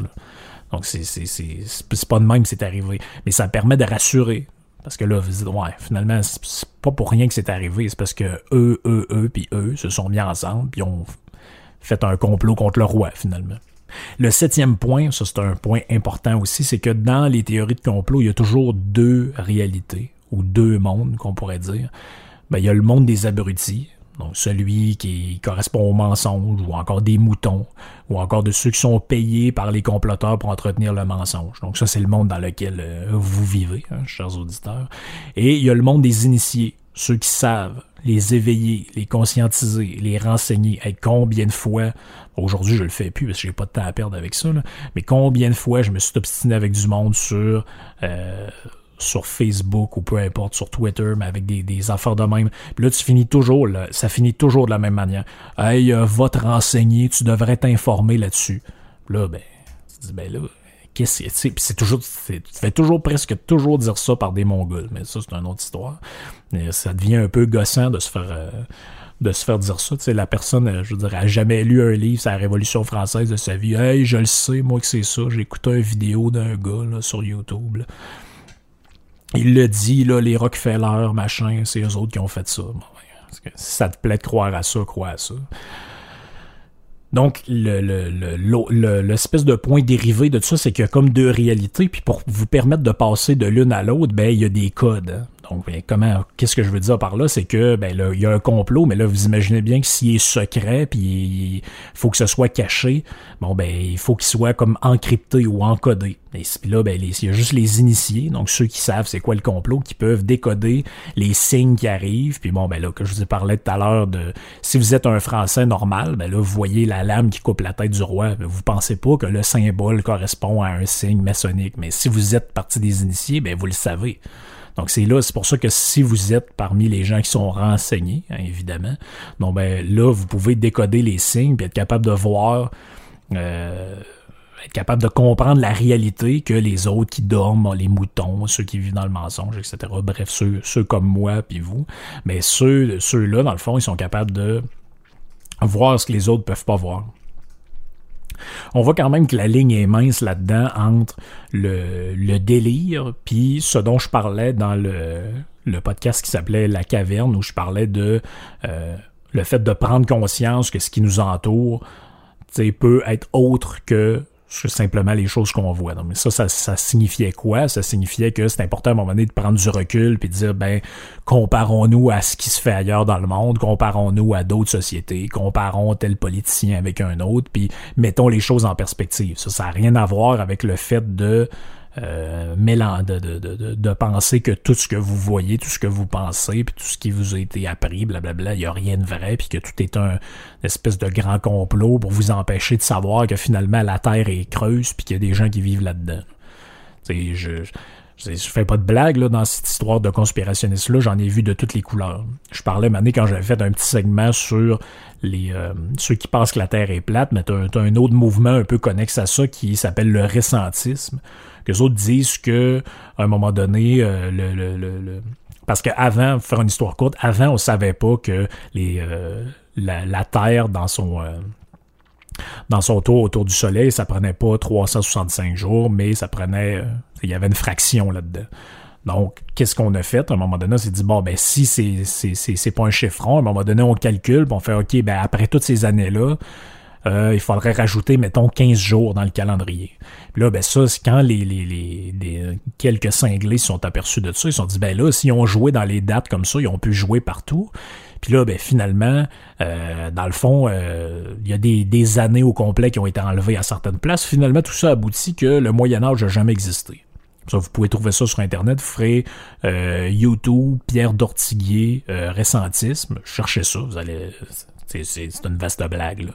S1: Donc c'est c'est pas de même que c'est arrivé. Mais ça permet de rassurer. Parce que là, vous dites, ouais, finalement, c'est pas pour rien que c'est arrivé, c'est parce que eux, eux, eux, puis eux se sont mis ensemble, puis ont fait un complot contre le roi, finalement. Le septième point, ça c'est un point important aussi, c'est que dans les théories de complot, il y a toujours deux réalités, ou deux mondes, qu'on pourrait dire. Ben, il y a le monde des abrutis, donc celui qui correspond au mensonge, ou encore des moutons, ou encore de ceux qui sont payés par les comploteurs pour entretenir le mensonge. Donc ça, c'est le monde dans lequel euh, vous vivez, hein, chers auditeurs. Et il y a le monde des initiés, ceux qui savent, les éveiller, les conscientiser, les renseigner. Hey, combien de fois, aujourd'hui je le fais plus parce que j'ai pas de temps à perdre avec ça, mais combien de fois je me suis obstiné avec du monde sur euh, sur Facebook ou peu importe, sur Twitter, mais avec des, affaires de même. Puis là, tu finis toujours, là, ça finit toujours de la même manière. Hey, euh, va te renseigner, tu devrais t'informer là-dessus. Là, ben, tu dis, ben là, qu'est-ce que c'est? c'est toujours, tu fais toujours presque toujours dire ça par des Mongols, mais ça, c'est une autre histoire. Ça devient un peu gossant de se faire. Euh, de se faire dire ça. Tu sais, la personne, euh, je veux dire, a jamais lu un livre sur la Révolution française de sa vie. Hey, je le sais, moi que c'est ça. J'ai écouté une vidéo d'un gars sur YouTube. Il le dit, là, les Rockefeller, machin, c'est eux autres qui ont fait ça. si ça te plaît de croire à ça, crois à ça. Donc, l'espèce le, le, de point dérivé de tout ça, c'est qu'il y a comme deux réalités, puis pour vous permettre de passer de l'une à l'autre, ben, il y a des codes. Hein. Donc, ben, comment, qu'est-ce que je veux dire par là, c'est que, ben, là, il y a un complot, mais là, vous imaginez bien que s'il est secret, puis il faut que ce soit caché, bon, ben, il faut qu'il soit comme encrypté ou encodé. Et puis là, ben, il y a juste les initiés, donc ceux qui savent c'est quoi le complot, qui peuvent décoder les signes qui arrivent. Puis bon, ben là, que je vous ai parlé tout à l'heure de, si vous êtes un Français normal, ben là, vous voyez la lame qui coupe la tête du roi, ben, vous pensez pas que le symbole correspond à un signe maçonnique, mais si vous êtes partie des initiés, ben, vous le savez. Donc c'est là, c'est pour ça que si vous êtes parmi les gens qui sont renseignés, hein, évidemment, donc ben là, vous pouvez décoder les signes puis être capable de voir euh, être capable de comprendre la réalité que les autres qui dorment, les moutons, ceux qui vivent dans le mensonge, etc. Bref, ceux, ceux comme moi puis vous. Mais ceux, ceux-là, dans le fond, ils sont capables de voir ce que les autres peuvent pas voir. On voit quand même que la ligne est mince là-dedans entre le, délire puis ce dont je parlais dans le, podcast qui s'appelait La Caverne, où je parlais de euh, le fait de prendre conscience que ce qui nous entoure peut être autre que c'est simplement les choses qu'on voit. mais ça, ça, signifiait quoi? Ça signifiait que c'est important à un moment donné de prendre du recul puis de dire, ben, comparons-nous à ce qui se fait ailleurs dans le monde, comparons-nous à d'autres sociétés, comparons tel politicien avec un autre, puis mettons les choses en perspective. Ça, ça n'a rien à voir avec le fait de euh, de, de, de, de, penser que tout ce que vous voyez, tout ce que vous pensez, puis tout ce qui vous a été appris, blablabla, il n'y a rien de vrai, puis que tout est un espèce de grand complot pour vous empêcher de savoir que finalement la Terre est creuse, puis qu'il y a des gens qui vivent là-dedans. Je, je, je, fais pas de blague là, dans cette histoire de conspirationniste-là, j'en ai vu de toutes les couleurs. Je parlais maintenant quand j'avais fait un petit segment sur les euh, ceux qui pensent que la Terre est plate, mais t'as un, un autre mouvement un peu connexe à ça qui s'appelle le ressentisme Les autres disent que à un moment donné, euh, parce qu'avant, faire une histoire courte, avant on savait pas que euh, la, Terre dans son euh, dans son tour autour du Soleil, ça prenait pas 365 jours, mais ça prenait, il y avait une fraction là-dedans. Donc, qu'est-ce qu'on a fait? À un moment donné, on s'est dit, bon, ben, si c'est, c'est, c'est, c'est pas un chiffron, à un moment donné, on calcule, on fait, OK, ben, après toutes ces années-là, euh, il faudrait rajouter, mettons, 15 jours dans le calendrier. Puis là, ben, ça, c'est quand les, les, les, les- quelques cinglés sont aperçus de ça, ils se sont dit, ben là, s'ils ont joué dans les dates comme ça, ils ont pu jouer partout. Puis là, ben, finalement, euh, dans le fond, euh, il y a des, des années au complet qui ont été enlevées à certaines places. Finalement, tout ça aboutit que le Moyen Âge n'a jamais existé. Ça, vous pouvez trouver ça sur Internet. Vous ferez euh, YouTube, Pierre Dortiguier, euh, récentisme. Cherchez ça, vous allez... C'est, une vaste blague.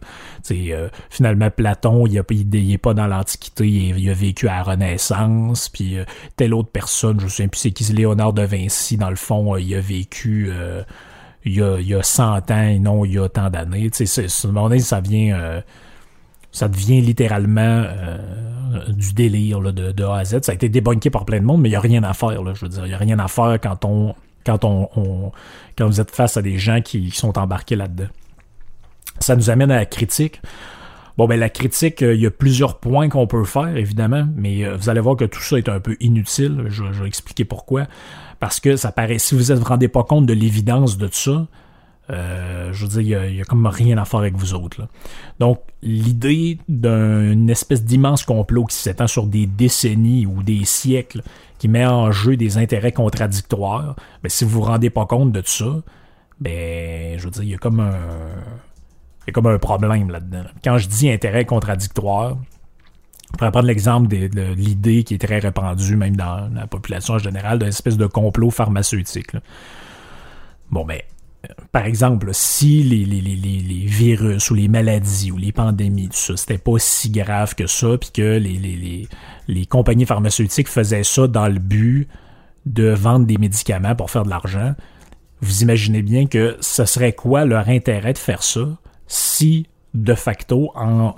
S1: Euh, finalement, Platon, il, a, il, il pas dans l'Antiquité, il, a vécu à la Renaissance, puis euh, telle autre personne, je souviens plus c'est qui, Léonard de Vinci, dans le fond, euh, il a vécu il, y a, il y a 100 ans et non il y a tant d'années. Tu sais, ça vient... ça devient littéralement du délire de, A à Z. Ça a été débunké par plein de monde, mais il n'y a rien à faire. Là, je veux dire, il n'y a rien à faire quand on quand on, quand vous êtes face à des gens qui sont embarqués là-dedans. Ça nous amène à la critique. Bon, ben la critique, euh, il y a plusieurs points qu'on peut faire, évidemment, mais euh, vous allez voir que tout ça est un peu inutile. Je, vais expliquer pourquoi. Parce que ça paraît, si vous ne vous rendez pas compte de l'évidence de tout ça, euh, je veux dire, il y a- comme rien à faire avec vous autres. Donc, l'idée d'une espèce d'immense complot qui s'étend sur des décennies ou des siècles, qui met en jeu des intérêts contradictoires, ben, si vous vous rendez pas compte de tout ça, ben, je veux dire, il y a comme un, il y a comme un problème là-dedans. Quand je dis intérêt contradictoire, on pourrait prendre l'exemple de, l'idée qui est très répandue, même dans la population en général, d'une espèce de complot pharmaceutique. Bon, ben, euh, par exemple, si les, les, virus ou les maladies ou les pandémies, tout ça, c'était pas si grave que ça, puis que les compagnies pharmaceutiques faisaient ça dans le but de vendre des médicaments pour faire de l'argent, vous imaginez bien que ce serait quoi leur intérêt de faire ça? Si, de facto, en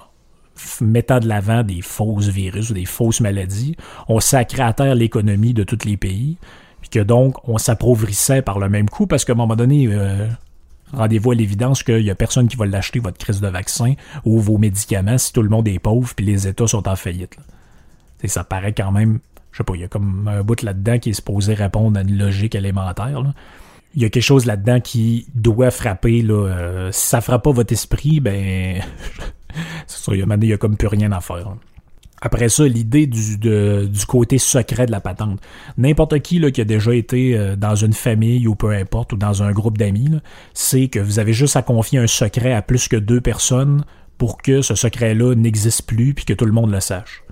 S1: mettant de l'avant des fausses virus ou des fausses maladies, on sacrait à l'économie de tous les pays, puis que donc on s'appauvrissait par le même coup, parce qu'à un moment donné, euh, rendez-vous à l'évidence qu'il y a personne qui va l'acheter, votre crise de vaccin ou vos médicaments, si tout le monde est pauvre puis les États sont en faillite. ça paraît quand même, je sais pas, il y a comme un bout là-dedans qui est supposé répondre à une logique élémentaire. Il y a quelque chose là-dedans qui doit frapper. Là, euh, si ça frappe pas votre esprit, ben, c'est sûr, il y a, comme plus rien à faire. là. Après ça, l'idée du, du côté secret de la patente. N'importe qui là, qui a déjà été euh, dans une famille ou peu importe, ou dans un groupe d'amis, c'est que vous avez juste à confier un secret à plus que deux personnes pour que ce secret-là n'existe plus puis que tout le monde le sache.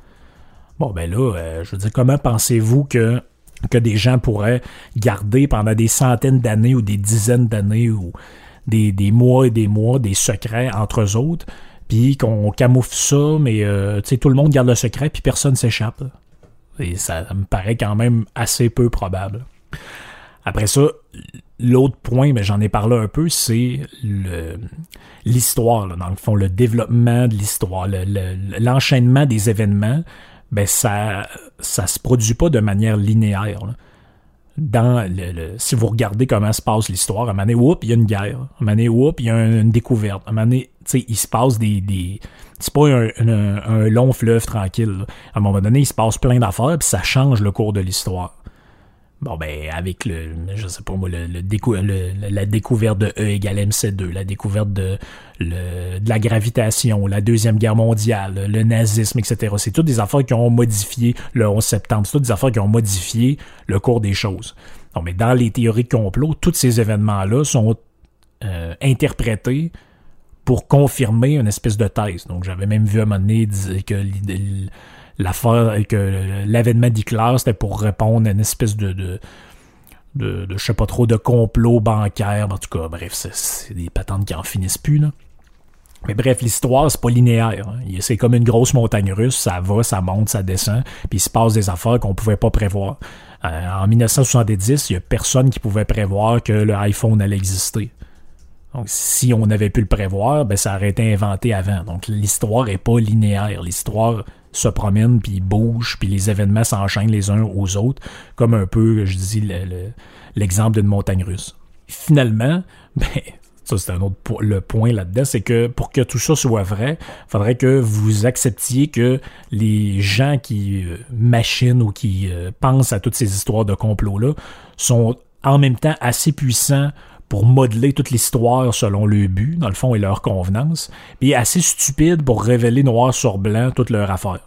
S1: Bon, ben là, euh, je veux dire, comment pensez-vous que, que des gens pourraient garder pendant des centaines d'années ou des dizaines d'années ou des, mois et des mois des secrets entre eux autres, puis qu'on camoufle ça, mais euh, tout le monde garde le secret, puis personne s'échappe. Et ça, me paraît quand même assez peu probable. Après ça, l'autre point, mais j'en ai parlé un peu, c'est l'histoire, dans le fond, le développement de l'histoire, le- le- l'enchaînement des événements, ben ça ça se produit pas de manière linéaire. Dans le, si vous regardez comment se passe l'histoire, à un moment donné, whoop, il y a une guerre. À un moment donné, whoop, il y a un- une découverte. À un moment donné, il se passe des... des c'est pas un, un- long fleuve tranquille. À un moment donné, il se passe plein d'affaires, puis ça change le cours de l'histoire. Bon, ben, avec le, je sais pas moi, le, le décou- le- la découverte de E égale MC2, la découverte de, le- de la gravitation, la Deuxième Guerre mondiale, le nazisme, etc. C'est toutes des affaires qui ont modifié le 11 septembre. C'est toutes des affaires qui ont modifié le cours des choses. Non, mais dans les théories de complot, tous ces événements-là sont euh, interprétés pour confirmer une espèce de thèse. Donc, j'avais même vu à un moment donné dire que l'affaire, que l'avènement d'Hitler, c'était pour répondre à une espèce de, de, de, de, sais pas trop, de complot bancaire. En tout cas, bref, c'est- des patentes qui en finissent plus, là. Mais bref, l'histoire, c'est pas linéaire. hein. C'est comme une grosse montagne russe, ça va, ça monte, ça descend, puis il se passe des affaires qu'on pouvait pas prévoir. Euh, en 1970, il y a personne qui pouvait prévoir que le iPhone allait exister. Donc, si on avait pu le prévoir, ben, ça aurait été inventé avant. Donc, l'histoire est pas linéaire. L'histoire se promènent, puis ils bougent, puis les événements s'enchaînent les uns aux autres, comme un peu, je dis, l'exemple d'une montagne russe. Finalement, ben, ça c'est un autre le point là-dedans, c'est que pour que tout ça soit vrai, il faudrait que vous acceptiez que les gens qui euh, machinent ou qui euh, pensent à toutes ces histoires de complot-là sont en même temps assez puissants pour modeler toute l'histoire selon le but, dans le fond, et leur convenance, puis assez stupides pour révéler noir sur blanc toute leur affaire.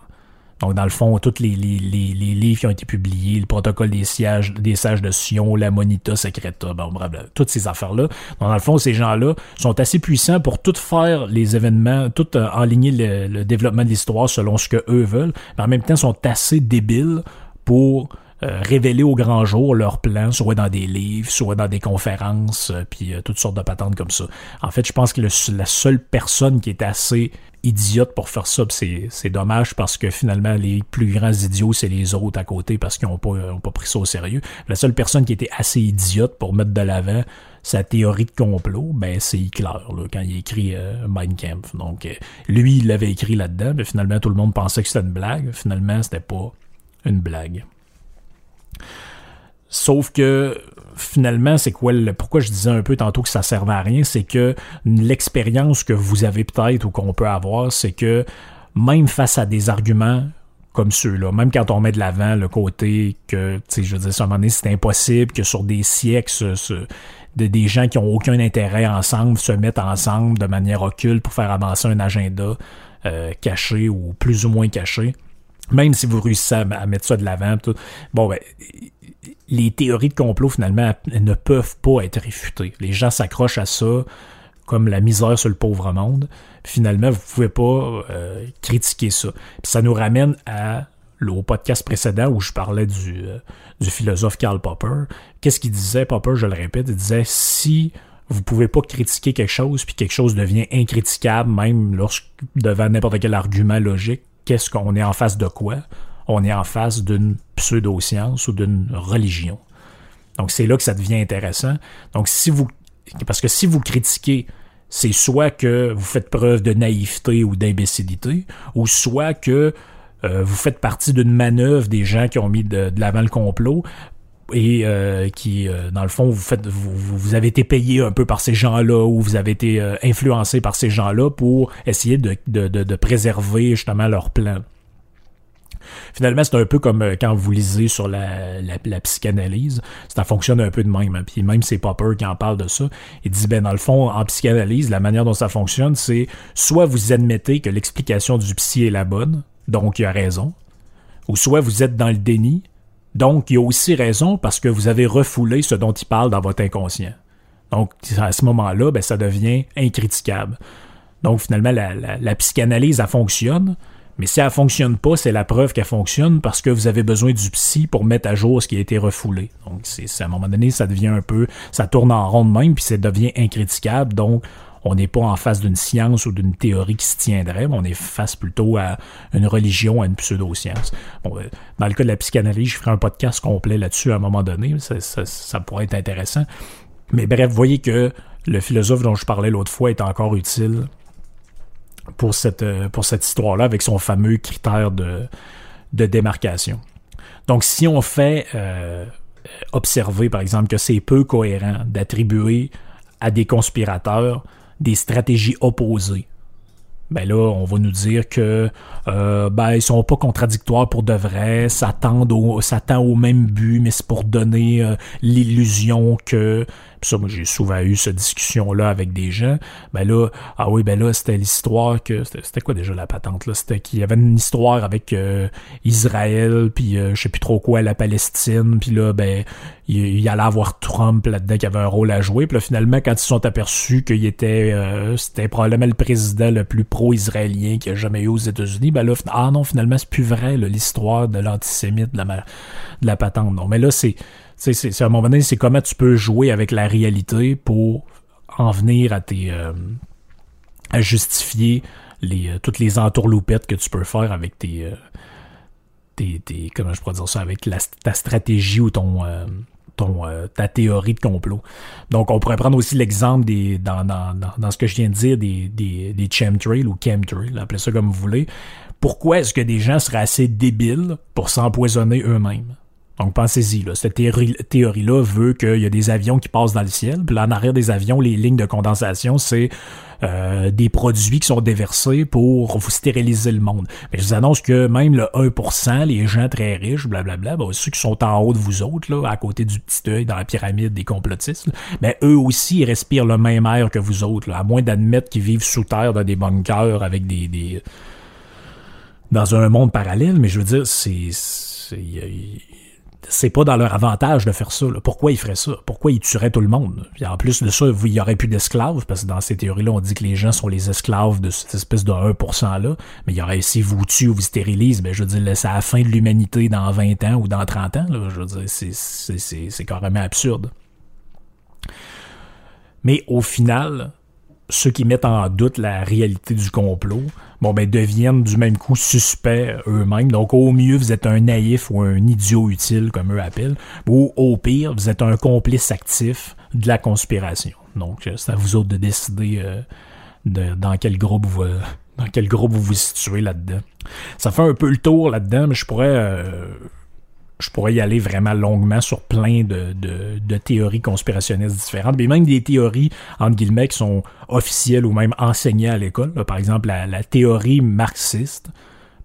S1: Donc, dans le fond, tous les, les, livres qui ont été publiés, le protocole des, sièges, des sages de Sion, la Monita Secreta, bon, toutes ces affaires-là. Donc, dans le fond, ces gens-là sont assez puissants pour tout faire les événements, tout euh, enligner le, développement de l'histoire selon ce que eux veulent, mais en même temps sont assez débiles pour euh, révéler au grand jour leurs plans, soit dans des livres, soit dans des conférences, euh, puis toutes sortes de patentes comme ça. En fait, je pense que la seule personne qui est assez idiote pour faire ça. C'est dommage parce que finalement, les plus grands idiots, c'est les autres à côté parce qu'ils n'ont pas, pas pris ça au sérieux. La seule personne qui était assez idiote pour mettre de l'avant sa théorie de complot, ben c'est Hitler là, quand il écrit euh, Mein Kampf. Donc euh, lui, il l'avait écrit là-dedans, mais finalement tout le monde pensait que c'était une blague. Finalement, c'était pas une blague. Sauf que finalement, c'est quoi le, pourquoi je disais un peu tantôt que ça servait à rien, c'est que l'expérience que vous avez peut-être ou qu'on peut avoir, c'est que même face à des arguments comme ceux-là, même quand on met de l'avant le côté que, tu je veux dire, à c'est impossible que sur des siècles, de, des gens qui ont aucun intérêt ensemble se mettent ensemble de manière occulte pour faire avancer un agenda euh, caché ou plus ou moins caché. Même si vous réussissez à, mettre ça de l'avant, bon, ben, les théories de complot, finalement, ne peuvent pas être réfutées. Les gens s'accrochent à ça comme la misère sur le pauvre monde. Finalement, vous pouvez pas euh, critiquer ça. ça nous ramène à au podcast précédent où je parlais du, euh, du philosophe Karl Popper. Qu'est-ce qu'il disait, Popper, je le répète, il disait si vous pouvez pas critiquer quelque chose, puis quelque chose devient incriticable, même lorsque devant n'importe quel argument logique, qu'est-ce qu'on est en face de quoi? On est en face d'une pseudo-science ou d'une religion. Donc c'est là que ça devient intéressant. Donc si vous parce que si vous critiquez, c'est soit que vous faites preuve de naïveté ou d'imbécilité, ou soit que euh, vous faites partie d'une manœuvre des gens qui ont mis de, l'avant le complot et euh, qui, euh, dans le fond, vous faites, vous, avez été payé un peu par ces gens-là ou vous avez été influencé par ces gens-là pour essayer de, préserver justement leur plan. Finalement, c'est un peu comme euh, quand vous lisez sur la, la, psychanalyse. Ça fonctionne un peu de même. Hein. Puis même c'est Popper qui en parle de ça. Il dit, ben dans le fond, en psychanalyse, la manière dont ça fonctionne, c'est soit vous admettez que l'explication du psy est la bonne, donc il a raison, ou soit vous êtes dans le déni, donc il a aussi raison parce que vous avez refoulé ce dont il parle dans votre inconscient. Donc à ce moment-là, ben, ça devient incriticable. Donc finalement, la, psychanalyse, elle fonctionne, mais si elle fonctionne pas, c'est la preuve qu'elle fonctionne parce que vous avez besoin du psy pour mettre à jour ce qui a été refoulé. Donc, c'est, à un moment donné, ça devient un peu, ça tourne en rond de même, puis ça devient incriticable. Donc, on n'est pas en face d'une science ou d'une théorie qui se tiendrait, mais on est face plutôt à une religion, à une pseudo-science. Euh, dans le cas de la psychanalyse, je ferai un podcast complet là-dessus à un moment donné, ça, ça pourrait être intéressant. Mais bref, voyez que le philosophe dont je parlais l'autre fois est encore utile pour cette, euh, histoire-là avec son fameux critère de, de démarcation. Donc, si on fait euh, observer, par exemple, que c'est peu cohérent d'attribuer à des conspirateurs des stratégies opposées, ben là, on va nous dire que euh, ben, ils sont pas contradictoires pour de vrai, ça tend au, ça tend au même but, mais c'est pour donner euh, l'illusion que ça, moi, j'ai souvent eu cette discussion-là avec des gens. Ben là, ah oui, ben là, c'était l'histoire que. C'était quoi déjà la patente, là? C'était qu'il y avait une histoire avec euh, Israël, puis euh, je sais plus trop quoi, la Palestine, puis là, ben, il, y allait avoir Trump là-dedans qui avait un rôle à jouer. Puis là, finalement, quand ils se sont aperçus qu'il était. Euh, c'était probablement le président le plus pro-israélien qu'il y a jamais eu aux États-Unis, ben là, ah non, finalement, c'est plus vrai, l'histoire de l'antisémite de la, de la patente. Non, mais là, c'est c'est, à un moment donné, c'est comment tu peux jouer avec la réalité pour en venir à tes euh, à justifier euh, toutes les entourloupettes que tu peux faire avec tes, euh, tes, comment je pourrais dire ça avec ta stratégie ou ton ta théorie de complot. Donc, on pourrait prendre aussi l'exemple dans, ce que je viens de dire, des, des, des chemtrails ou chemtrails, appelez ça comme vous voulez. Pourquoi est-ce que des gens seraient assez débiles pour s'empoisonner eux-mêmes? Donc pensez-y, là, cette théorie-là veut qu'il y a des avions qui passent dans le ciel, puis là, en arrière des avions, les lignes de condensation, c'est euh, des produits qui sont déversés pour vous stériliser le monde. Mais je vous annonce que même le 1%, les gens très riches, blablabla, ben, ceux qui sont en haut de vous autres, là, à côté du petit œil dans la pyramide des complotistes, mais ben, eux aussi, ils respirent le même air que vous autres, là, à moins d'admettre qu'ils vivent sous terre dans des bunkers avec des, des... dans un monde parallèle, mais je veux dire, c'est c'est pas dans leur avantage de faire ça. Pourquoi ils feraient ça? Pourquoi ils tueraient tout le monde? en plus de ça, il y aurait plus d'esclaves, parce que dans ces théories-là, on dit que les gens sont les esclaves de cette espèce de 1%-là. Mais il y aurait, si vous tuez ou vous stérilisez, ben, je veux dire, c'est la fin de l'humanité dans 20 ans ou dans 30 ans. Je veux dire, c'est carrément absurde. Mais au final, ceux qui mettent en doute la réalité du complot, bon ben deviennent du même coup suspects eux-mêmes. Donc au mieux vous êtes un naïf ou un idiot utile comme eux appellent, ou au pire vous êtes un complice actif de la conspiration. Donc euh, c'est à vous autres de décider euh, dans quel groupe vous dans quel groupe vous vous situez là-dedans. Ça fait un peu le tour là-dedans, mais je pourrais euh, je pourrais y aller vraiment longuement sur plein de, de, théories conspirationnistes différentes, mais même des théories, entre guillemets, qui sont officielles ou même enseignées à l'école. Par exemple, la, théorie marxiste.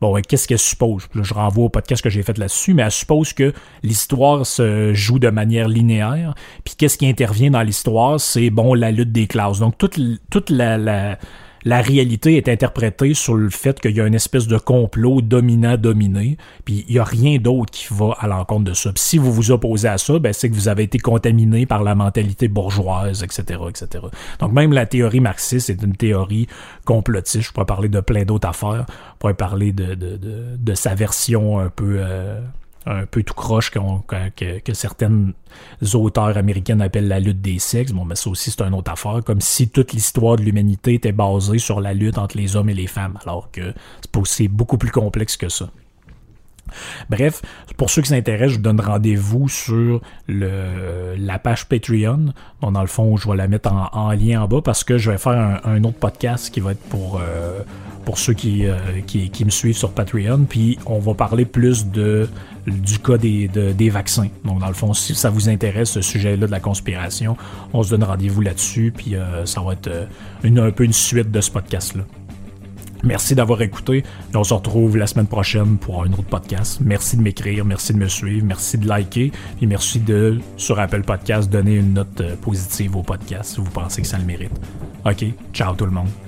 S1: Bon, qu'est-ce qu'elle suppose? je renvoie au podcast que j'ai fait là-dessus, mais elle suppose que l'histoire se joue de manière linéaire. Puis qu'est-ce qui intervient dans l'histoire? C'est, bon, la lutte des classes. Donc, toute, toute la, la la réalité est interprétée sur le fait qu'il y a une espèce de complot dominant-dominé, puis il n'y a rien d'autre qui va à l'encontre de ça. si vous vous opposez à ça, ben c'est que vous avez été contaminé par la mentalité bourgeoise, etc., etc. Donc même la théorie marxiste est une théorie complotiste. Je pourrais parler de plein d'autres affaires. Je pourrais parler de, de, de, sa version un peu... Euh, un peu tout croche que, que, certaines auteurs américaines appellent la lutte des sexes. Bon, mais ça aussi, c'est une autre affaire. Comme si toute l'histoire de l'humanité était basée sur la lutte entre les hommes et les femmes, alors que c'est beaucoup plus complexe que ça. Bref, pour ceux qui s'intéressent, je vous donne rendez-vous sur la page Patreon. dans le fond, je vais la mettre en, lien en bas parce que je vais faire un, autre podcast qui va être pour, euh, pour ceux euh, qui, qui, me suivent sur Patreon. Puis on va parler plus de, du cas des, vaccins. Donc, dans le fond, si ça vous intéresse, ce sujet-là de la conspiration, on se donne rendez-vous là-dessus. Puis euh, ça va être une, un peu une suite de ce podcast-là. Merci d'avoir écouté. on se retrouve la semaine prochaine pour un autre podcast. Merci de m'écrire, merci de me suivre, merci de liker, et merci de, sur Apple Podcast, donner une note euh, positive au podcast si vous pensez que ça le mérite. OK, ciao tout le monde.